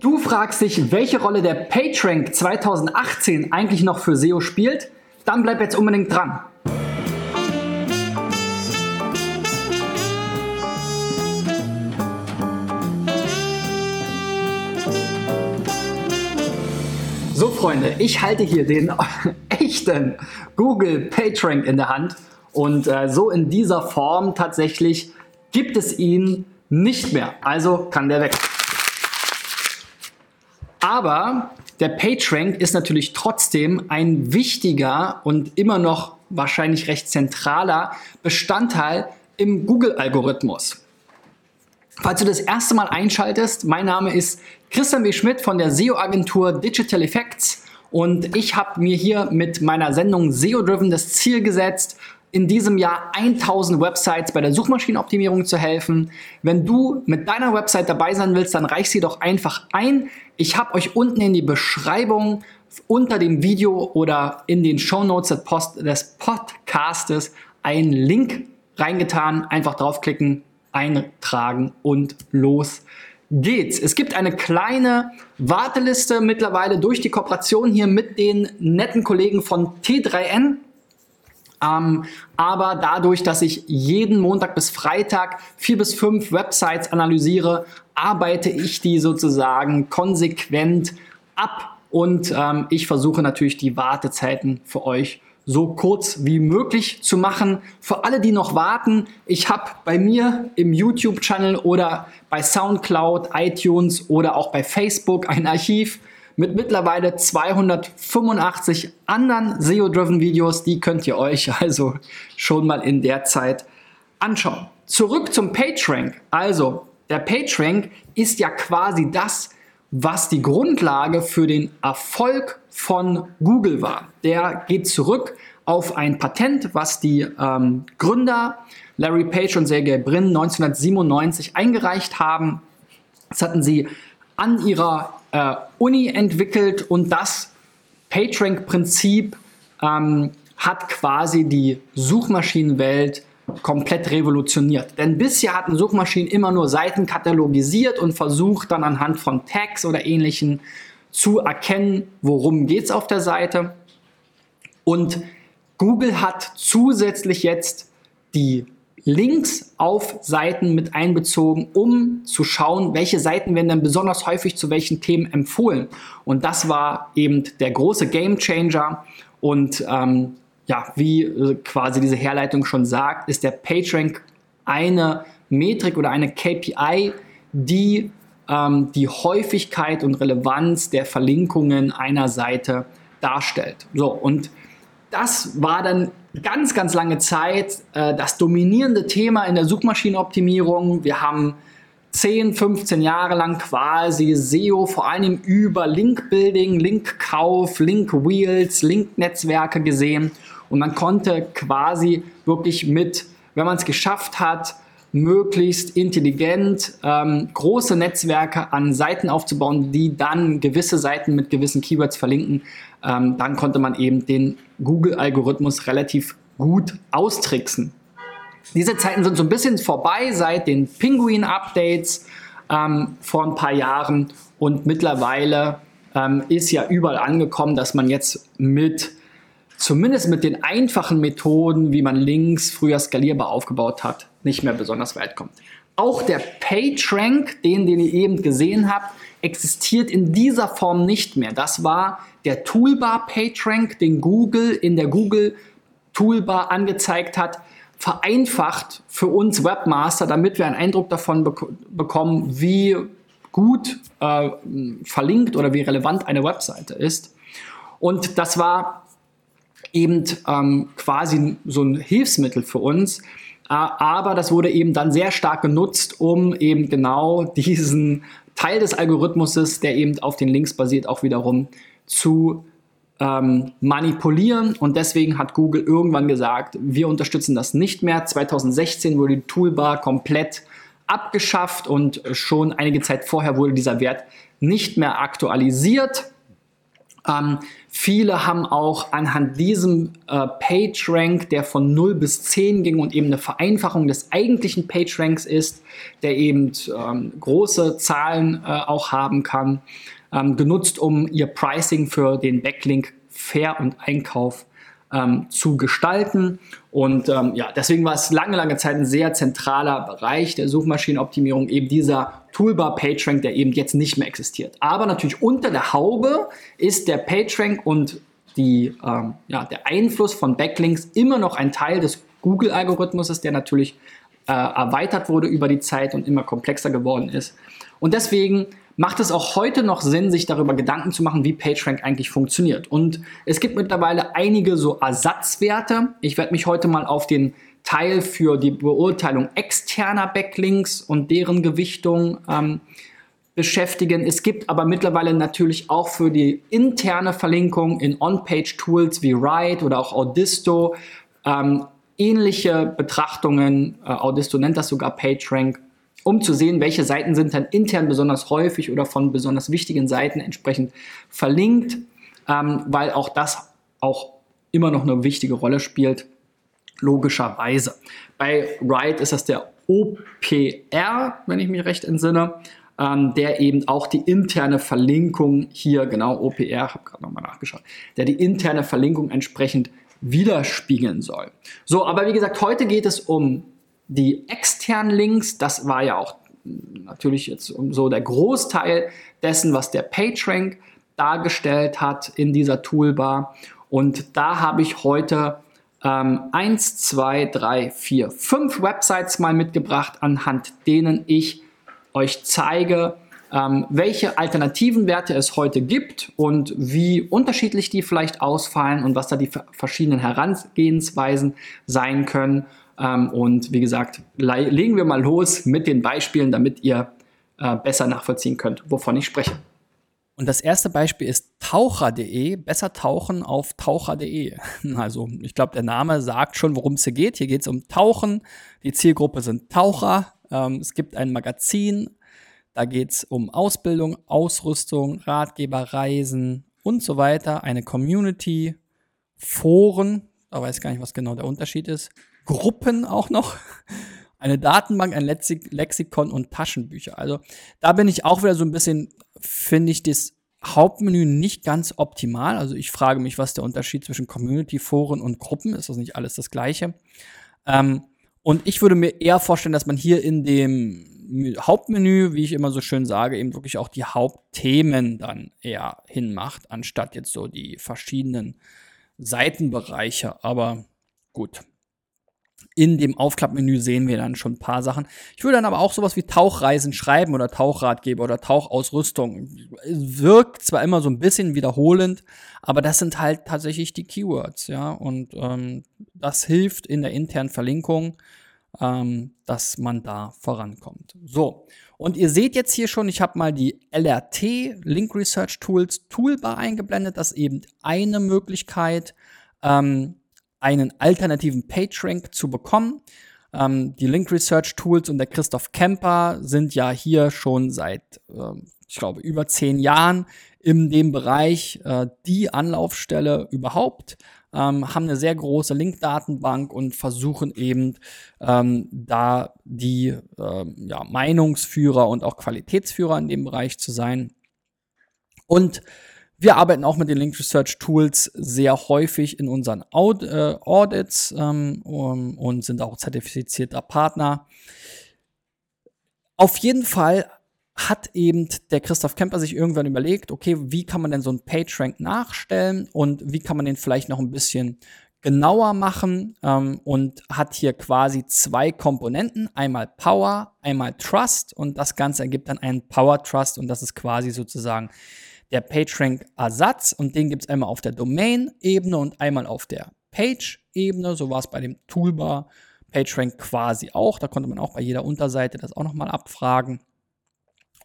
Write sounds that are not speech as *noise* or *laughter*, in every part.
Du fragst dich, welche Rolle der PageRank 2018 eigentlich noch für SEO spielt? Dann bleib jetzt unbedingt dran. So Freunde, ich halte hier den *laughs* echten Google PageRank in der Hand und äh, so in dieser Form tatsächlich gibt es ihn nicht mehr. Also kann der weg. Aber der PageRank ist natürlich trotzdem ein wichtiger und immer noch wahrscheinlich recht zentraler Bestandteil im Google-Algorithmus. Falls du das erste Mal einschaltest, mein Name ist Christian B. Schmidt von der SEO-Agentur Digital Effects und ich habe mir hier mit meiner Sendung SEO Driven das Ziel gesetzt, in diesem Jahr 1000 Websites bei der Suchmaschinenoptimierung zu helfen. Wenn du mit deiner Website dabei sein willst, dann reich sie doch einfach ein. Ich habe euch unten in die Beschreibung unter dem Video oder in den Show Notes des Podcastes einen Link reingetan. Einfach draufklicken, eintragen und los geht's. Es gibt eine kleine Warteliste mittlerweile durch die Kooperation hier mit den netten Kollegen von T3N. Ähm, aber dadurch, dass ich jeden Montag bis Freitag vier bis fünf Websites analysiere, arbeite ich die sozusagen konsequent ab und ähm, ich versuche natürlich die Wartezeiten für euch so kurz wie möglich zu machen. Für alle, die noch warten, ich habe bei mir im YouTube-Channel oder bei SoundCloud, iTunes oder auch bei Facebook ein Archiv mit mittlerweile 285 anderen SEO-driven Videos. Die könnt ihr euch also schon mal in der Zeit anschauen. Zurück zum PageRank. Also, der PageRank ist ja quasi das, was die Grundlage für den Erfolg von Google war. Der geht zurück auf ein Patent, was die ähm, Gründer Larry Page und Sergey Brin 1997 eingereicht haben. Das hatten sie an ihrer äh, Uni entwickelt und das PageRank-Prinzip ähm, hat quasi die Suchmaschinenwelt komplett revolutioniert. Denn bisher hatten Suchmaschinen immer nur Seiten katalogisiert und versucht dann anhand von Tags oder ähnlichen zu erkennen, worum geht es auf der Seite. Und Google hat zusätzlich jetzt die Links auf Seiten mit einbezogen, um zu schauen, welche Seiten werden dann besonders häufig zu welchen Themen empfohlen. Und das war eben der große Game Changer. Und ähm, ja, wie äh, quasi diese Herleitung schon sagt, ist der PageRank eine Metrik oder eine KPI, die ähm, die Häufigkeit und Relevanz der Verlinkungen einer Seite darstellt. So, und das war dann ganz, ganz lange Zeit äh, das dominierende Thema in der Suchmaschinenoptimierung. Wir haben 10, 15 Jahre lang quasi SEO vor allem über Link-Building, Link-Kauf, Link-Wheels, Link-Netzwerke gesehen. Und man konnte quasi wirklich mit, wenn man es geschafft hat, möglichst intelligent ähm, große Netzwerke an Seiten aufzubauen, die dann gewisse Seiten mit gewissen Keywords verlinken, ähm, dann konnte man eben den Google-Algorithmus relativ gut austricksen. Diese Zeiten sind so ein bisschen vorbei seit den Penguin-Updates ähm, vor ein paar Jahren und mittlerweile ähm, ist ja überall angekommen, dass man jetzt mit zumindest mit den einfachen Methoden, wie man Links früher skalierbar aufgebaut hat, nicht mehr besonders weit kommt. Auch der PageRank, den, den ihr eben gesehen habt, existiert in dieser Form nicht mehr. Das war der Toolbar PageRank, den Google in der Google Toolbar angezeigt hat, vereinfacht für uns Webmaster, damit wir einen Eindruck davon bek bekommen, wie gut äh, verlinkt oder wie relevant eine Webseite ist. Und das war eben ähm, quasi so ein Hilfsmittel für uns, aber das wurde eben dann sehr stark genutzt, um eben genau *laughs* diesen Teil des Algorithmuses, der eben auf den Links basiert, auch wiederum zu ähm, manipulieren. Und deswegen hat Google irgendwann gesagt, wir unterstützen das nicht mehr. 2016 wurde die Toolbar komplett abgeschafft und schon einige Zeit vorher wurde dieser Wert nicht mehr aktualisiert. Ähm, viele haben auch anhand diesem äh, PageRank, der von 0 bis 10 ging und eben eine Vereinfachung des eigentlichen PageRanks ist, der eben ähm, große Zahlen äh, auch haben kann, ähm, genutzt, um ihr Pricing für den Backlink Fair und Einkauf ähm, zu gestalten. Und ähm, ja, deswegen war es lange, lange Zeit ein sehr zentraler Bereich der Suchmaschinenoptimierung, eben dieser Toolbar PageRank, der eben jetzt nicht mehr existiert. Aber natürlich unter der Haube ist der PageRank und die, ähm, ja, der Einfluss von Backlinks immer noch ein Teil des Google-Algorithmus, der natürlich äh, erweitert wurde über die Zeit und immer komplexer geworden ist. Und deswegen macht es auch heute noch Sinn, sich darüber Gedanken zu machen, wie PageRank eigentlich funktioniert. Und es gibt mittlerweile einige so Ersatzwerte. Ich werde mich heute mal auf den Teil für die Beurteilung externer Backlinks und deren Gewichtung ähm, beschäftigen. Es gibt aber mittlerweile natürlich auch für die interne Verlinkung in On-Page-Tools wie Write oder auch Audisto ähm, ähnliche Betrachtungen. Äh, Audisto nennt das sogar PageRank um zu sehen, welche Seiten sind dann intern besonders häufig oder von besonders wichtigen Seiten entsprechend verlinkt, ähm, weil auch das auch immer noch eine wichtige Rolle spielt, logischerweise. Bei Write ist das der OPR, wenn ich mich recht entsinne, ähm, der eben auch die interne Verlinkung hier, genau OPR, habe gerade nochmal nachgeschaut, der die interne Verlinkung entsprechend widerspiegeln soll. So, aber wie gesagt, heute geht es um die externen Links, das war ja auch natürlich jetzt so der Großteil dessen, was der PageRank dargestellt hat in dieser Toolbar. Und da habe ich heute ähm, 1, 2, 3, 4, 5 Websites mal mitgebracht, anhand denen ich euch zeige, ähm, welche alternativen Werte es heute gibt und wie unterschiedlich die vielleicht ausfallen und was da die verschiedenen Herangehensweisen sein können. Ähm, und wie gesagt, legen wir mal los mit den Beispielen, damit ihr äh, besser nachvollziehen könnt, wovon ich spreche. Und das erste Beispiel ist taucher.de, besser tauchen auf taucher.de. *laughs* Also ich glaube, der Name sagt schon, worum es hier geht. Hier geht es um Tauchen. Die Zielgruppe sind Taucher. Ähm, es gibt ein Magazin, da geht es um Ausbildung, Ausrüstung, Ratgeber, Reisen und so weiter. Eine Community, Foren, da weiß ich gar nicht, was genau der Unterschied ist. Gruppen auch noch. Eine Datenbank, ein Lexikon und Taschenbücher. Also da bin ich auch wieder so ein bisschen, finde ich das Hauptmenü nicht ganz optimal. Also ich frage mich, was der Unterschied zwischen Community, Foren und Gruppen ist. Das nicht alles das Gleiche? Ähm, und ich würde mir eher vorstellen, dass man hier in dem Hauptmenü, wie ich immer so schön sage, eben wirklich auch die Hauptthemen dann eher hinmacht, anstatt jetzt so die verschiedenen Seitenbereiche. Aber gut, in dem Aufklappmenü sehen wir dann schon ein paar Sachen. Ich würde dann aber auch sowas wie Tauchreisen schreiben oder Tauchratgeber oder Tauchausrüstung. Wirkt zwar immer so ein bisschen wiederholend, aber das sind halt tatsächlich die Keywords, ja. Und ähm, das hilft in der internen Verlinkung, ähm, dass man da vorankommt. So. Und ihr seht jetzt hier schon, ich habe mal die LRT, Link Research Tools Toolbar eingeblendet. Das ist eben eine Möglichkeit, ähm, einen alternativen PageRank zu bekommen. Ähm, die Link Research Tools und der Christoph Kemper sind ja hier schon seit, äh, ich glaube, über zehn Jahren in dem Bereich äh, die Anlaufstelle überhaupt, ähm, haben eine sehr große Link-Datenbank und versuchen eben ähm, da die äh, ja, Meinungsführer und auch Qualitätsführer in dem Bereich zu sein. Und wir arbeiten auch mit den Link Research Tools sehr häufig in unseren Aud äh, Audits ähm, um, und sind auch zertifizierter Partner. Auf jeden Fall hat eben der Christoph Kemper sich irgendwann überlegt, okay, wie kann man denn so einen PageRank nachstellen und wie kann man den vielleicht noch ein bisschen genauer machen ähm, und hat hier quasi zwei Komponenten, einmal Power, einmal Trust und das Ganze ergibt dann einen Power Trust und das ist quasi sozusagen der PageRank-Ersatz und den gibt es einmal auf der Domain-Ebene und einmal auf der Page-Ebene. So war es bei dem Toolbar PageRank quasi auch. Da konnte man auch bei jeder Unterseite das auch nochmal abfragen.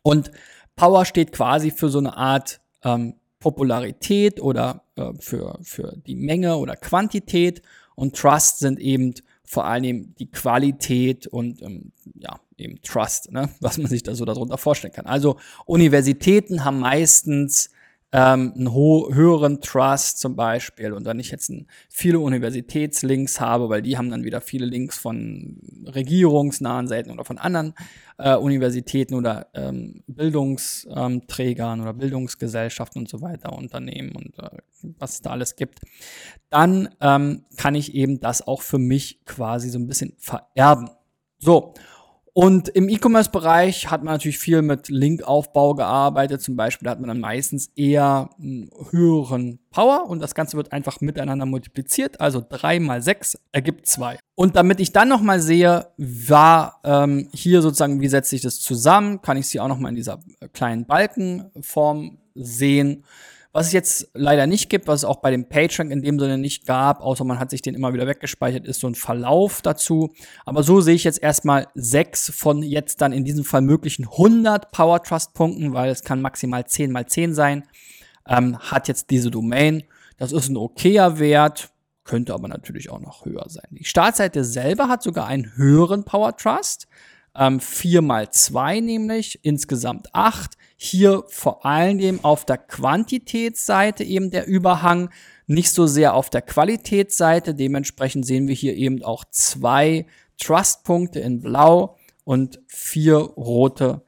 Und Power steht quasi für so eine Art ähm, Popularität oder äh, für, für die Menge oder Quantität. Und Trust sind eben vor allem die Qualität und ähm, ja, eben Trust, ne? *laughs* was man sich da so darunter vorstellen kann. Also Universitäten haben meistens ähm, einen höheren Trust zum Beispiel und wenn ich jetzt ein, viele Universitätslinks habe, weil die haben dann wieder viele Links von regierungsnahen Seiten oder von anderen äh, Universitäten oder ähm, Bildungsträgern oder Bildungsgesellschaften und so weiter, Unternehmen und äh, was es da alles gibt, dann ähm, kann ich eben das auch für mich quasi so ein bisschen vererben. So, und im E-Commerce-Bereich hat man natürlich viel mit Linkaufbau gearbeitet. Zum Beispiel hat man dann meistens eher einen höheren Power und das Ganze wird einfach miteinander multipliziert. Also drei mal sechs ergibt zwei. Und damit ich dann nochmal sehe, war ähm, hier sozusagen, wie setze ich das zusammen, kann ich sie auch nochmal in dieser kleinen Balkenform sehen. Was es jetzt leider nicht gibt, was es auch bei dem PageRank in dem Sinne nicht gab, außer man hat sich den immer wieder weggespeichert, ist so ein Verlauf dazu. Aber so sehe ich jetzt erstmal sechs von jetzt dann in diesem Fall möglichen 100 Power Trust Punkten, weil es kann maximal 10 mal 10 sein, ähm, hat jetzt diese Domain. Das ist ein okayer Wert, könnte aber natürlich auch noch höher sein. Die Startseite selber hat sogar einen höheren Power Trust. Ähm, 4 mal 2 nämlich, insgesamt 8. Hier vor allen Dingen auf der Quantitätsseite eben der Überhang, nicht so sehr auf der Qualitätsseite. Dementsprechend sehen wir hier eben auch zwei Trust-Punkte in Blau und vier rote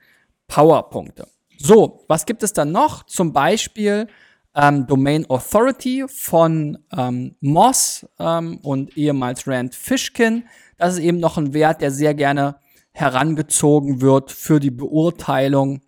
Power-Punkte. So, was gibt es dann noch? Zum Beispiel ähm, Domain Authority von ähm, Moss ähm, und ehemals Rand Fishkin. Das ist eben noch ein Wert, der sehr gerne herangezogen wird für die Beurteilung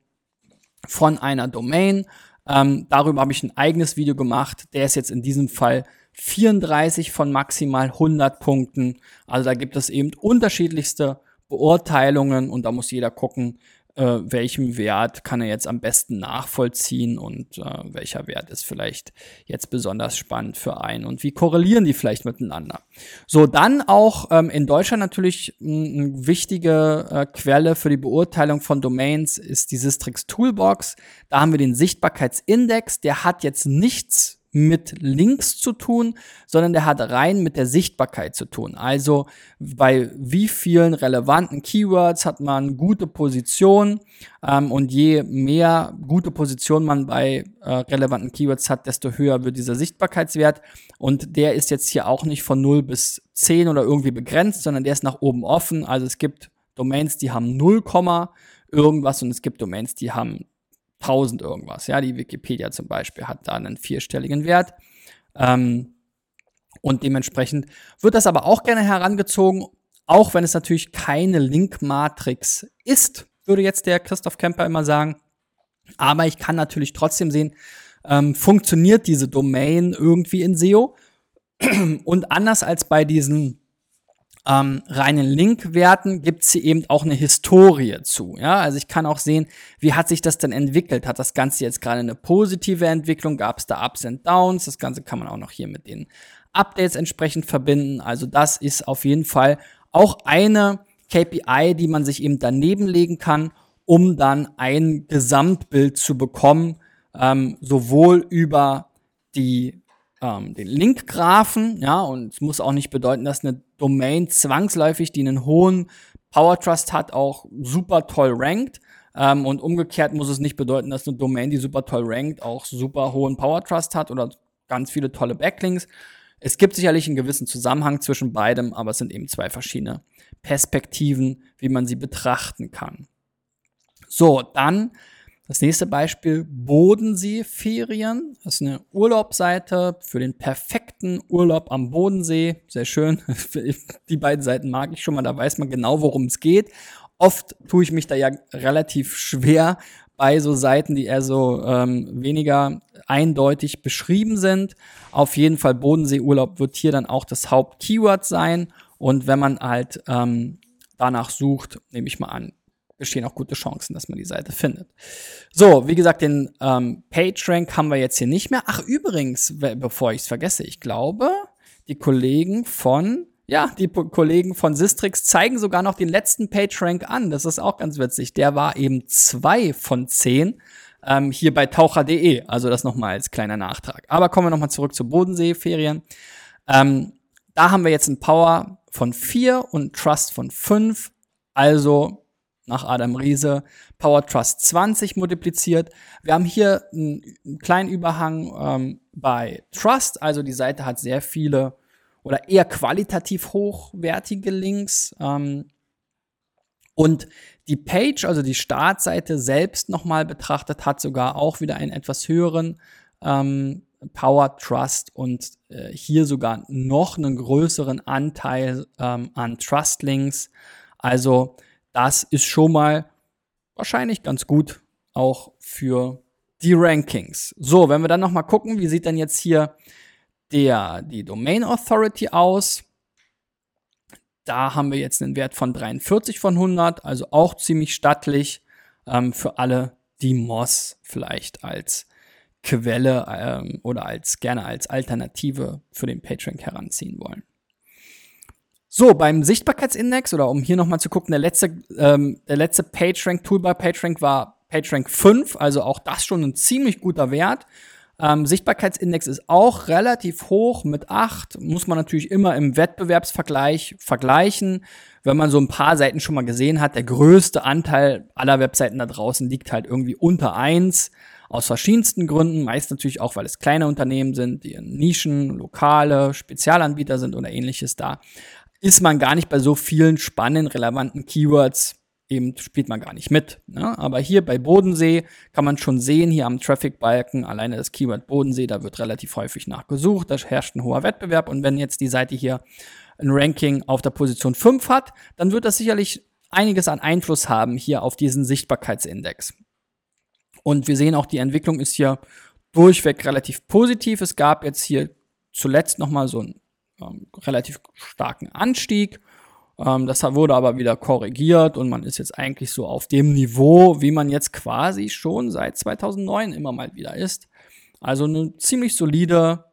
von einer Domain. Ähm, darüber habe ich ein eigenes Video gemacht. Der ist jetzt in diesem Fall 34 von maximal 100 Punkten. Also da gibt es eben unterschiedlichste Beurteilungen und da muss jeder gucken, äh, welchem Wert kann er jetzt am besten nachvollziehen und äh, welcher Wert ist vielleicht jetzt besonders spannend für einen und wie korrelieren die vielleicht miteinander. So, dann auch ähm, in Deutschland natürlich eine wichtige äh, Quelle für die Beurteilung von Domains ist die Sistrix Toolbox. Da haben wir den Sichtbarkeitsindex, der hat jetzt nichts mit Links zu tun, sondern der hat rein mit der Sichtbarkeit zu tun. Also bei wie vielen relevanten Keywords hat man gute Position ähm, und je mehr gute Position man bei äh, relevanten Keywords hat, desto höher wird dieser Sichtbarkeitswert und der ist jetzt hier auch nicht von 0 bis 10 oder irgendwie begrenzt, sondern der ist nach oben offen. Also es gibt Domains, die haben 0, irgendwas und es gibt Domains, die haben 1000 irgendwas. Ja, die Wikipedia zum Beispiel hat da einen vierstelligen Wert. Ähm, und dementsprechend wird das aber auch gerne herangezogen, auch wenn es natürlich keine Link-Matrix ist, würde jetzt der Christoph Kemper immer sagen. Aber ich kann natürlich trotzdem sehen, ähm, funktioniert diese Domain irgendwie in SEO. Und anders als bei diesen ähm, reinen Linkwerten gibt es hier eben auch eine Historie zu. Ja, also ich kann auch sehen, wie hat sich das denn entwickelt? Hat das Ganze jetzt gerade eine positive Entwicklung? Gab es da Ups und Downs? Das Ganze kann man auch noch hier mit den Updates entsprechend verbinden. Also das ist auf jeden Fall auch eine KPI, die man sich eben daneben legen kann, um dann ein Gesamtbild zu bekommen, ähm, sowohl über die ähm, den Linkgraphen, ja, und es muss auch nicht bedeuten, dass eine Domain zwangsläufig, die einen hohen Power Trust hat, auch super toll rankt. Ähm, und umgekehrt muss es nicht bedeuten, dass eine Domain, die super toll rankt, auch super hohen Power Trust hat oder ganz viele tolle Backlinks. Es gibt sicherlich einen gewissen Zusammenhang zwischen beidem, aber es sind eben zwei verschiedene Perspektiven, wie man sie betrachten kann. So, dann das nächste Beispiel Bodensee-Ferien. Das ist eine Urlaubsseite für den perfekten Urlaub am Bodensee. Sehr schön. *laughs* Die beiden Seiten mag ich schon mal, da weiß man genau, worum es geht. Oft tue ich mich da ja relativ schwer bei so Seiten, die eher so ähm, weniger eindeutig beschrieben sind. Auf jeden Fall Bodensee-Urlaub wird hier dann auch das Hauptkeyword sein. Und wenn man halt ähm, danach sucht, nehme ich mal an, bestehen auch gute Chancen, dass man die Seite findet. So, wie gesagt, den ähm, PageRank haben wir jetzt hier nicht mehr. Ach, übrigens, bevor ich es vergesse, ich glaube, die Kollegen von ja, die Kollegen von Sistrix zeigen sogar noch den letzten PageRank an. Das ist auch ganz witzig. Der war eben zwei von zehn ähm, hier bei taucher.de. Also das nochmal als kleiner Nachtrag. Aber kommen wir nochmal zurück zur Bodensee-Ferien. Ähm, da haben wir jetzt ein Power von vier und Trust von fünf. Also nach Adam Riese Power Trust 20 multipliziert. Wir haben hier einen, einen kleinen Überhang ähm, bei Trust, also die Seite hat sehr viele oder eher qualitativ hochwertige Links. Ähm, und die Page, also die Startseite selbst nochmal betrachtet, hat sogar auch wieder einen etwas höheren ähm, Power Trust und äh, hier sogar noch einen größeren Anteil ähm, an Trust Links. Also das ist schon mal wahrscheinlich ganz gut auch für die Rankings. So, wenn wir dann noch mal gucken, wie sieht denn jetzt hier der, die Domain Authority aus? Da haben wir jetzt einen Wert von 43 von 100, also auch ziemlich stattlich ähm, für alle, die Moss vielleicht als Quelle ähm, oder als gerne als Alternative für den PageRank heranziehen wollen. So, beim Sichtbarkeitsindex oder um hier nochmal zu gucken, der letzte, ähm, der letzte PageRank-Tool bei PageRank war PageRank 5, also auch das schon ein ziemlich guter Wert. Ähm, Sichtbarkeitsindex ist auch relativ hoch mit 8, muss man natürlich immer im Wettbewerbsvergleich vergleichen. Wenn man so ein paar Seiten schon mal gesehen hat, der größte Anteil aller Webseiten da draußen liegt halt irgendwie unter 1. Aus verschiedensten Gründen, meist natürlich auch, weil es kleine Unternehmen sind, die in Nischen, lokale, Spezialanbieter sind oder ähnliches da, ist man gar nicht bei so vielen spannenden, relevanten Keywords eben spielt man gar nicht mit. Ne? Aber hier bei Bodensee kann man schon sehen, hier am Traffic-Balken, alleine das Keyword Bodensee, da wird relativ häufig nachgesucht, da herrscht ein hoher Wettbewerb und wenn jetzt die Seite hier ein Ranking auf der Position 5 hat, dann wird das sicherlich einiges an Einfluss haben hier auf diesen Sichtbarkeitsindex. Und wir sehen auch, die Entwicklung ist hier durchweg relativ positiv. Es gab jetzt hier zuletzt nochmal so einen ähm, relativ starken Anstieg. Ähm, das wurde aber wieder korrigiert und man ist jetzt eigentlich so auf dem Niveau, wie man jetzt quasi schon seit 2009 immer mal wieder ist. Also eine ziemlich solide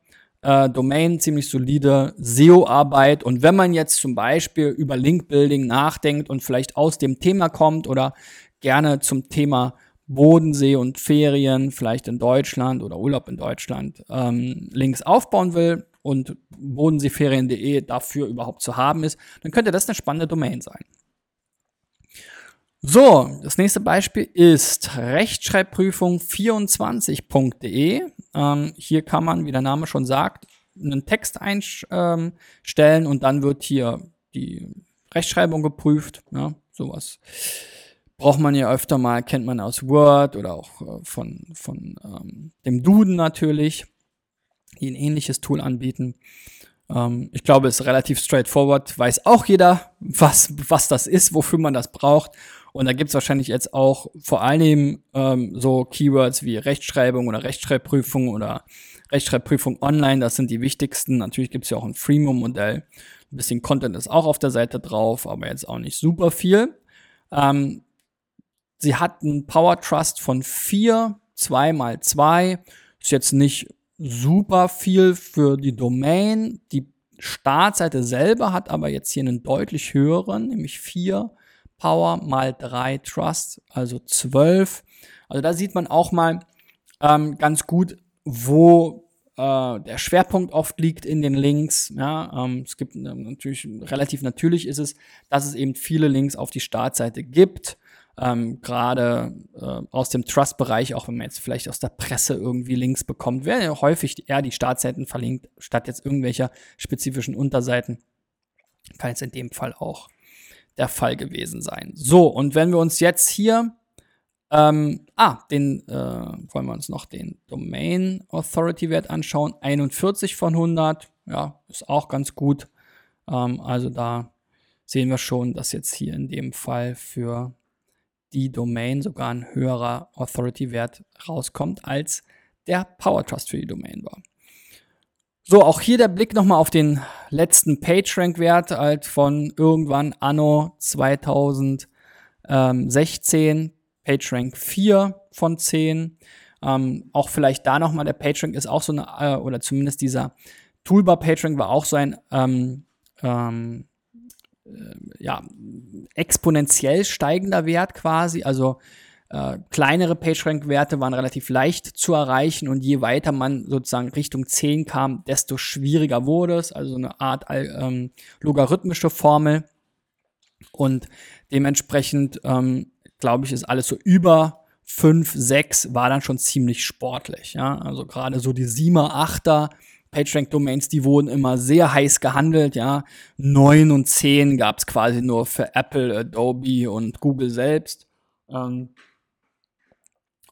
äh, Domain, ziemlich solide SEO-Arbeit. Und wenn man jetzt zum Beispiel über Link-Building nachdenkt und vielleicht aus dem Thema kommt oder gerne zum Thema Bodensee und Ferien, vielleicht in Deutschland oder Urlaub in Deutschland, ähm, Links aufbauen will und bodenseeferien.de dafür überhaupt zu haben ist, dann könnte das eine spannende Domain sein. So, das nächste Beispiel ist Rechtschreibprüfung24.de. Ähm, hier kann man, wie der Name schon sagt, einen Text einstellen ähm, und dann wird hier die Rechtschreibung geprüft. Ja, sowas braucht man ja öfter mal, kennt man aus Word oder auch äh, von, von ähm, dem Duden natürlich, die ein ähnliches Tool anbieten. Ähm, ich glaube, es ist relativ straightforward, weiß auch jeder, *laughs* was, was das ist, wofür man das braucht. Und da gibt's wahrscheinlich jetzt auch vor allem ähm, so Keywords wie Rechtschreibung oder Rechtschreibprüfung oder Rechtschreibprüfung online. Das sind die wichtigsten. Natürlich gibt's ja auch ein Freemium-Modell. Ein bisschen Content ist auch auf der Seite drauf, aber jetzt auch nicht super viel. Ähm, Sie hat einen Power Trust von 4, 2 mal 2. Ist jetzt nicht super viel für die Domain. Die Startseite selber hat aber jetzt hier einen deutlich höheren, nämlich 4 Power mal 3 Trust, also 12. Also da sieht man auch mal ähm, ganz gut, wo äh, der Schwerpunkt oft liegt in den Links. Ja, ähm, es gibt ähm, natürlich relativ natürlich ist es, dass es eben viele Links auf die Startseite gibt ähm, gerade äh, aus dem Trust-Bereich, auch wenn man jetzt vielleicht aus der Presse irgendwie Links bekommt, werden ja häufig eher die Startseiten verlinkt, statt jetzt irgendwelcher spezifischen Unterseiten. Kann jetzt in dem Fall auch der Fall gewesen sein. So, und wenn wir uns jetzt hier, ähm, ah, den, äh, wollen wir uns noch den Domain Authority Wert anschauen, 41 von 100, ja, ist auch ganz gut. Ähm, also da sehen wir schon, dass jetzt hier in dem Fall für die Domain sogar ein höherer Authority-Wert rauskommt, als der Power Trust für die Domain war. So, auch hier der Blick nochmal auf den letzten PageRank-Wert halt von irgendwann anno 2016, PageRank 4 von 10. Ähm, auch vielleicht da nochmal, der PageRank ist auch so eine, äh, oder zumindest dieser Toolbar PageRank war auch so ein ähm, ähm, äh, ja, exponentiell steigender Wert quasi. Also äh, kleinere PageRank-Werte waren relativ leicht zu erreichen und je weiter man sozusagen Richtung 10 kam, desto schwieriger wurde es. Also eine Art ähm, logarithmische Formel. Und dementsprechend ähm, glaube ich, ist alles so über 5, 6 war dann schon ziemlich sportlich. Ja? Also gerade so die 7er, 8er PageRank-Domains, die wurden immer sehr heiß gehandelt. Ja? 9 und 10 gab es quasi nur für Apple, Adobe und Google selbst. Ähm,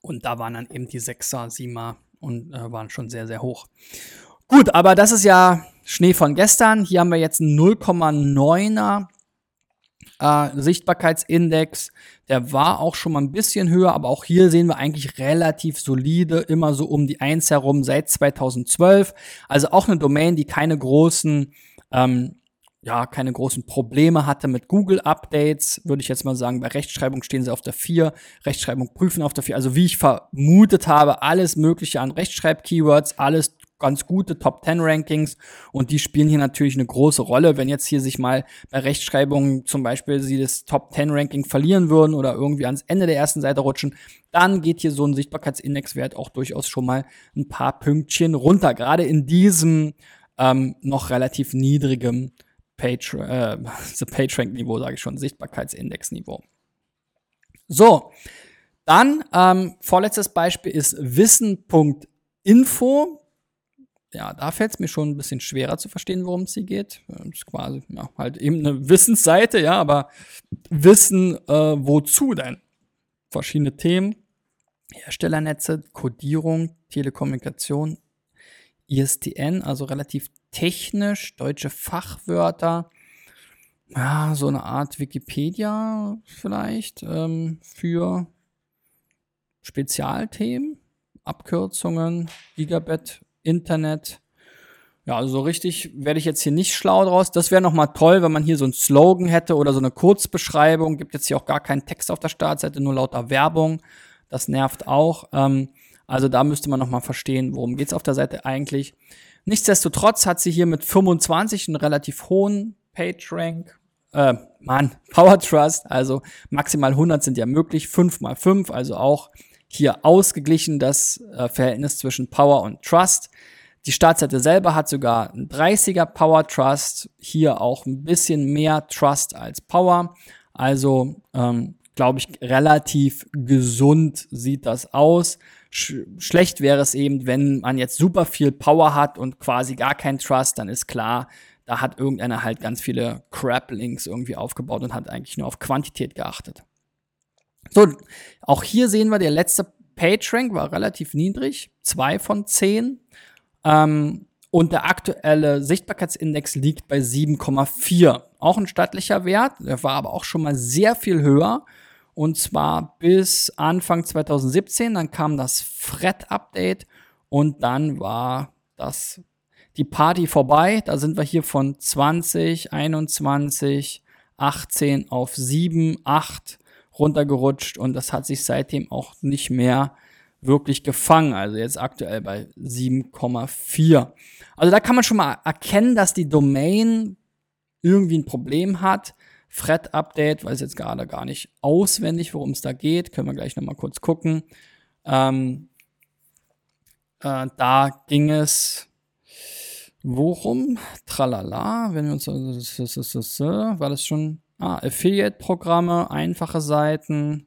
und da waren dann eben die 6er, 7er und äh, waren schon sehr, sehr hoch. Gut, aber das ist ja Schnee von gestern. Hier haben wir jetzt einen 0,9er äh, Sichtbarkeitsindex. Der war auch schon mal ein bisschen höher, aber auch hier sehen wir eigentlich relativ solide, immer so um die 1 herum seit 2012. Also auch eine Domain, die keine großen ähm, ja, keine großen Probleme hatte mit Google-Updates, würde ich jetzt mal sagen. Bei Rechtschreibung stehen sie auf der 4, Rechtschreibung prüfen auf der 4. Also wie ich vermutet habe, alles Mögliche an Rechtschreib-Keywords, alles ganz gute Top 10 Rankings und die spielen hier natürlich eine große Rolle. Wenn jetzt hier sich mal bei Rechtschreibung zum Beispiel sie das Top 10 Ranking verlieren würden oder irgendwie ans Ende der ersten Seite rutschen, dann geht hier so ein Sichtbarkeitsindexwert auch durchaus schon mal ein paar Pünktchen runter. Gerade in diesem ähm, noch relativ niedrigem Page, äh, *laughs* PageRank-Niveau, sage ich schon, Sichtbarkeitsindex-Niveau. So, dann ähm, vorletztes Beispiel ist wissen.info ja, da fällt es mir schon ein bisschen schwerer zu verstehen, worum es hier geht. Das ist quasi ja, halt eben eine Wissensseite, ja, aber Wissen, äh, wozu denn? Verschiedene Themen, Herstellernetze, Codierung, Telekommunikation, ISDN, also relativ technisch, deutsche Fachwörter, ja, so eine Art Wikipedia vielleicht ähm, für Spezialthemen, Abkürzungen, Gigabit, Internet. Ja, also so richtig werde ich jetzt hier nicht schlau draus. Das wäre noch mal toll, wenn man hier so ein Slogan hätte oder so eine Kurzbeschreibung. Gibt jetzt hier auch gar keinen Text auf der Startseite, nur lauter Werbung. Das nervt auch. Ähm, also da müsste man noch mal verstehen, worum geht's auf der Seite eigentlich. Nichtsdestotrotz hat sie hier mit 25 einen relativ hohen PageRank. Äh, Mann, *laughs* Power Trust, also maximal 100 sind ja möglich, 5 mal 5, also auch hier ausgeglichen das äh, Verhältnis zwischen Power und Trust. Die Startseite selber hat sogar ein 30er Power Trust, hier auch ein bisschen mehr Trust als Power. Also ähm, glaube ich, relativ gesund sieht das aus. Sch schlecht wäre es eben, wenn man jetzt super viel Power hat und quasi gar kein Trust, dann ist klar, da hat irgendeiner halt ganz viele Crap-Links irgendwie aufgebaut und hat eigentlich nur auf Quantität geachtet. So, auch hier sehen wir, der letzte PageRank war relativ niedrig, zwei von zehn. Ähm, und der aktuelle Sichtbarkeitsindex liegt bei 7,4. Auch ein stattlicher Wert, der war aber auch schon mal sehr viel höher. Und zwar bis Anfang 2017, dann kam das Fred-Update und dann war das die Party vorbei. Da sind wir hier von 20, 21, 18 auf 7, 8 runtergerutscht und das hat sich seitdem auch nicht mehr wirklich gefangen. Also jetzt aktuell bei 7,4. Also da kann man schon mal erkennen, dass die Domain irgendwie ein Problem hat. Thread Update, weiß jetzt gerade gar nicht auswendig, worum es da geht. Können wir gleich nochmal kurz gucken. Ähm, äh, da ging es worum? Tralala, wenn wir uns war das schon Ah, Affiliate-Programme, einfache Seiten.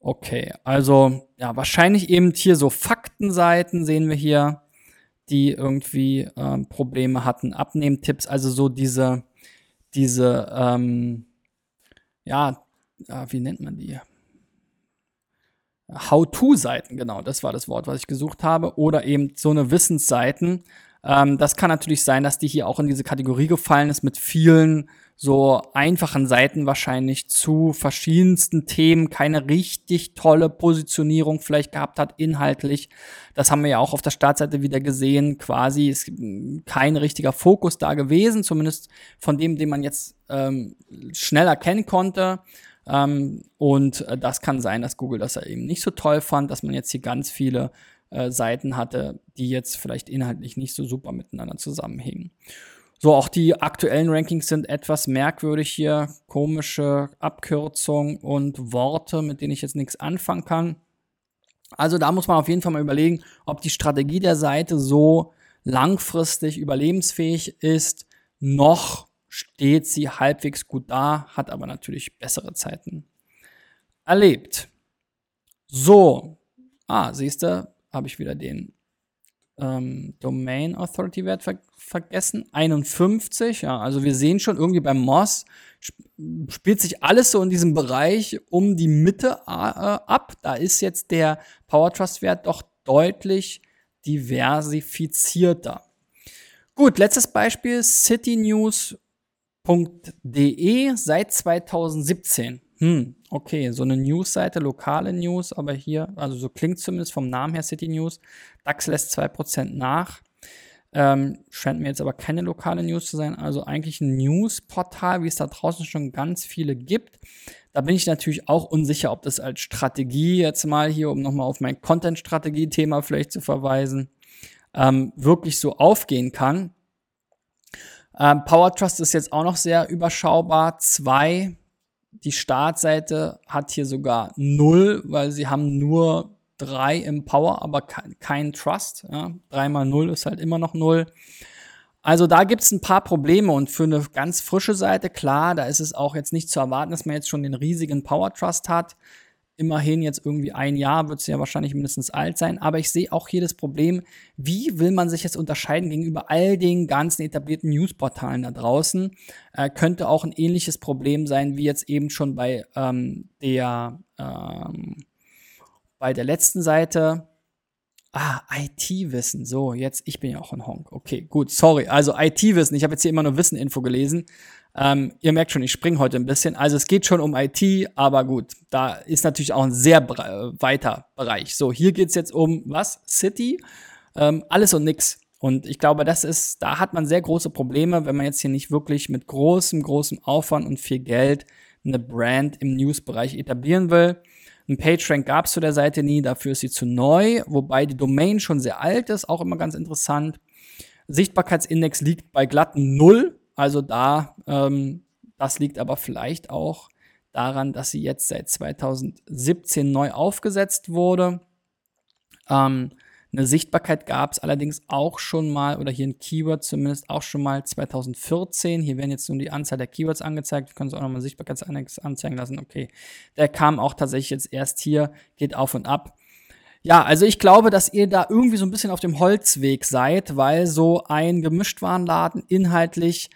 Okay, also ja, wahrscheinlich eben hier so Faktenseiten sehen wir hier, die irgendwie ähm, Probleme hatten. Abnehmtipps, also so diese, diese, ähm, ja, äh, wie nennt man die? How-to-Seiten, genau, das war das Wort, was ich gesucht habe. Oder eben so eine Wissensseiten. Ähm, das kann natürlich sein, dass die hier auch in diese Kategorie gefallen ist mit vielen so einfachen Seiten wahrscheinlich zu verschiedensten Themen keine richtig tolle Positionierung vielleicht gehabt hat, inhaltlich. Das haben wir ja auch auf der Startseite wieder gesehen. Quasi ist kein richtiger Fokus da gewesen, zumindest von dem, den man jetzt ähm, schnell erkennen konnte. Ähm, und äh, das kann sein, dass Google das eben nicht so toll fand, dass man jetzt hier ganz viele äh, Seiten hatte, die jetzt vielleicht inhaltlich nicht so super miteinander zusammenhängen. So, auch die aktuellen Rankings sind etwas merkwürdig hier. Komische Abkürzungen und Worte, mit denen ich jetzt nichts anfangen kann. Also da muss man auf jeden Fall mal überlegen, ob die Strategie der Seite so langfristig überlebensfähig ist. Noch steht sie halbwegs gut da, hat aber natürlich bessere Zeiten erlebt. So, ah, siehst du, habe ich wieder den ähm, Domain Authority Wert ver vergessen. 51, ja, also wir sehen schon irgendwie beim Moss sp spielt sich alles so in diesem Bereich um die Mitte äh, ab. Da ist jetzt der Power Trust Wert doch deutlich diversifizierter. Gut, letztes Beispiel, citynews.de seit 2017. Hm, okay, so eine Newsseite, lokale News, aber hier, also so klingt zumindest vom Namen her City News. DAX lässt 2% nach. Ähm, scheint mir jetzt aber keine lokale News zu sein, also eigentlich ein Newsportal, wie es da draußen schon ganz viele gibt. Da bin ich natürlich auch unsicher, ob das als Strategie jetzt mal hier, um nochmal auf mein Content-Strategie-Thema vielleicht zu verweisen, ähm, wirklich so aufgehen kann. Ähm, Power Trust ist jetzt auch noch sehr überschaubar. Zwei die Startseite hat hier sogar null, weil sie haben nur drei im Power, aber kein, Trust. Ja. Drei mal null ist halt immer noch null. Also da gibt es ein paar Probleme und für eine ganz frische Seite, klar, da ist es auch jetzt nicht zu erwarten, dass man jetzt schon den riesigen Power Trust hat immerhin jetzt irgendwie ein Jahr, wird sie ja wahrscheinlich mindestens alt sein. Aber ich sehe auch hier das Problem, wie will man sich jetzt unterscheiden gegenüber all den ganzen etablierten Newsportalen da draußen? Äh, könnte auch ein ähnliches Problem sein, wie jetzt eben schon bei ähm, der ähm, bei der letzten Seite. Ah, IT-Wissen. So, jetzt, ich bin ja auch ein Honk. Okay, gut, sorry. Also IT-Wissen. Ich habe jetzt hier immer nur Wissen-Info gelesen. Ähm, ihr merkt schon, ich springe heute ein bisschen. Also es geht schon um IT, aber gut, da ist natürlich auch ein sehr weiter Bereich. So, hier geht's jetzt um was? City? Ähm, alles und nix. Und ich glaube, das ist, da hat man sehr große Probleme, wenn man jetzt hier nicht wirklich mit großem, großem Aufwand und viel Geld eine Brand im News-Bereich etablieren will. Ein PageRank gab es zu der Seite nie, dafür ist sie zu neu, wobei die Domain schon sehr alt ist, auch immer ganz interessant. Sichtbarkeitsindex liegt bei glatten Null, also da, ähm, das liegt aber vielleicht auch daran, dass sie jetzt seit 2017 neu aufgesetzt wurde. Ähm, eine Sichtbarkeit gab es allerdings auch schon mal, oder hier ein Keyword zumindest auch schon mal 2014. Hier werden jetzt nur die Anzahl der Keywords angezeigt. Wir können es auch nochmal Sichtbarkeitsindex anzeigen lassen. Okay, der kam auch tatsächlich jetzt erst hier, geht auf und ab. Ja, also ich glaube, dass ihr da irgendwie so ein bisschen auf dem Holzweg seid, weil so ein Gemischtwarenladen inhaltlich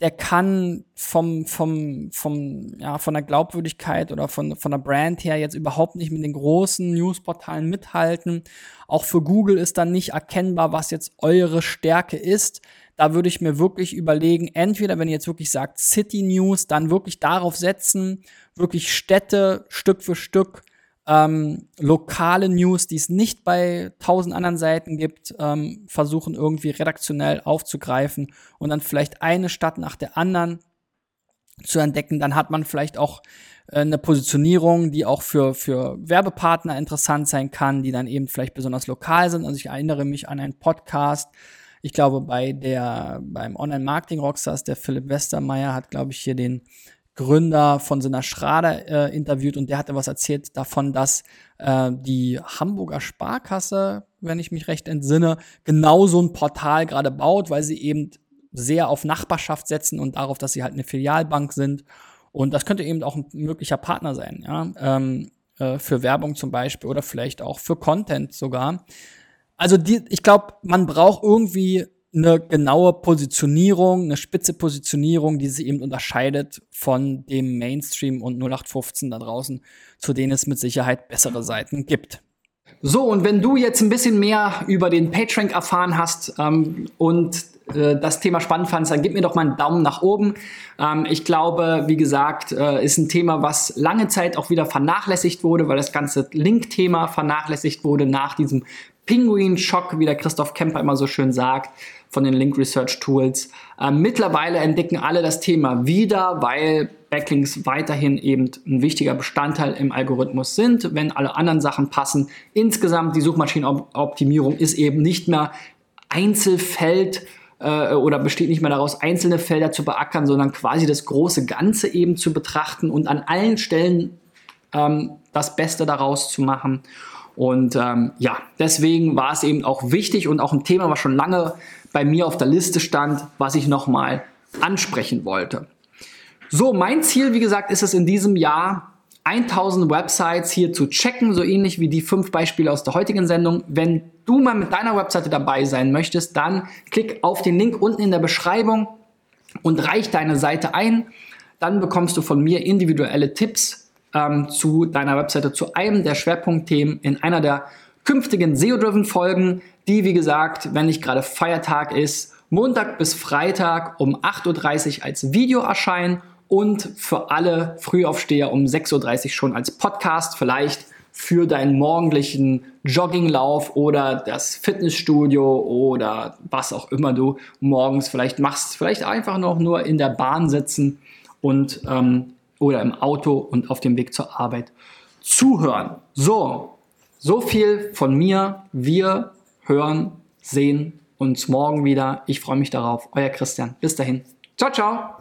der kann vom, vom, vom, ja, von der Glaubwürdigkeit oder von, von der Brand her jetzt überhaupt nicht mit den großen Newsportalen mithalten. Auch für Google ist dann nicht erkennbar, was jetzt eure Stärke ist. Da würde ich mir wirklich überlegen, entweder wenn ihr jetzt wirklich sagt City News, dann wirklich darauf setzen, wirklich Städte Stück für Stück ähm, lokale News, die es nicht bei tausend anderen Seiten gibt, ähm, versuchen irgendwie redaktionell aufzugreifen und dann vielleicht eine Stadt nach der anderen zu entdecken. Dann hat man vielleicht auch äh, eine Positionierung, die auch für, für Werbepartner interessant sein kann, die dann eben vielleicht besonders lokal sind. Also ich erinnere mich an einen Podcast, ich glaube, bei der, beim Online-Marketing-Rockstars, der Philipp Westermeier hat, glaube ich, hier den Gründer von Sinner Schrader äh, interviewt und der hatte was erzählt davon, dass äh, die Hamburger Sparkasse, wenn ich mich recht entsinne, genau so ein Portal gerade baut, weil sie eben sehr auf Nachbarschaft setzen und darauf, dass sie halt eine Filialbank sind. Und das könnte eben auch ein möglicher Partner sein, ja, ähm, äh, für Werbung zum Beispiel oder vielleicht auch für Content sogar. Also die, ich glaube, man braucht irgendwie eine genaue Positionierung, eine spitze Positionierung, die sich eben unterscheidet von dem Mainstream und 0815 da draußen, zu denen es mit Sicherheit bessere Seiten gibt. So, und wenn du jetzt ein bisschen mehr über den PageRank erfahren hast ähm, und äh, das Thema spannend fandst, dann gib mir doch mal einen Daumen nach oben. Ähm, ich glaube, wie gesagt, äh, ist ein Thema, was lange Zeit auch wieder vernachlässigt wurde, weil das ganze Link-Thema vernachlässigt wurde nach diesem Pinguin-Schock, wie der Christoph Kemper immer so schön sagt von den Link Research Tools. Ähm, mittlerweile entdecken alle das Thema wieder, weil Backlinks weiterhin eben ein wichtiger Bestandteil im Algorithmus sind, wenn alle anderen Sachen passen. Insgesamt die Suchmaschinenoptimierung ist eben nicht mehr Einzelfeld äh, oder besteht nicht mehr daraus, einzelne Felder zu beackern, sondern quasi das große Ganze eben zu betrachten und an allen Stellen ähm, das Beste daraus zu machen. Und ähm, ja, deswegen war es eben auch wichtig und auch ein Thema, was schon lange bei mir auf der Liste stand, was ich nochmal ansprechen wollte. So, mein Ziel, wie gesagt, ist es in diesem Jahr 1000 Websites hier zu checken, so ähnlich wie die fünf Beispiele aus der heutigen Sendung. Wenn du mal mit deiner Webseite dabei sein möchtest, dann klick auf den Link unten in der Beschreibung und reich deine Seite ein. Dann bekommst du von mir individuelle Tipps ähm, zu deiner Webseite, zu einem der Schwerpunktthemen in einer der künftigen SEO-Driven Folgen, die wie gesagt, wenn nicht gerade Feiertag ist, Montag bis Freitag um 8.30 Uhr als Video erscheinen und für alle Frühaufsteher um 6.30 Uhr schon als Podcast, vielleicht für deinen morgendlichen Jogginglauf oder das Fitnessstudio oder was auch immer du morgens vielleicht machst. Vielleicht einfach noch nur in der Bahn sitzen und ähm, oder im Auto und auf dem Weg zur Arbeit zuhören. So, so viel von mir. Wir hören, sehen uns morgen wieder. Ich freue mich darauf. Euer Christian. Bis dahin. Ciao, ciao.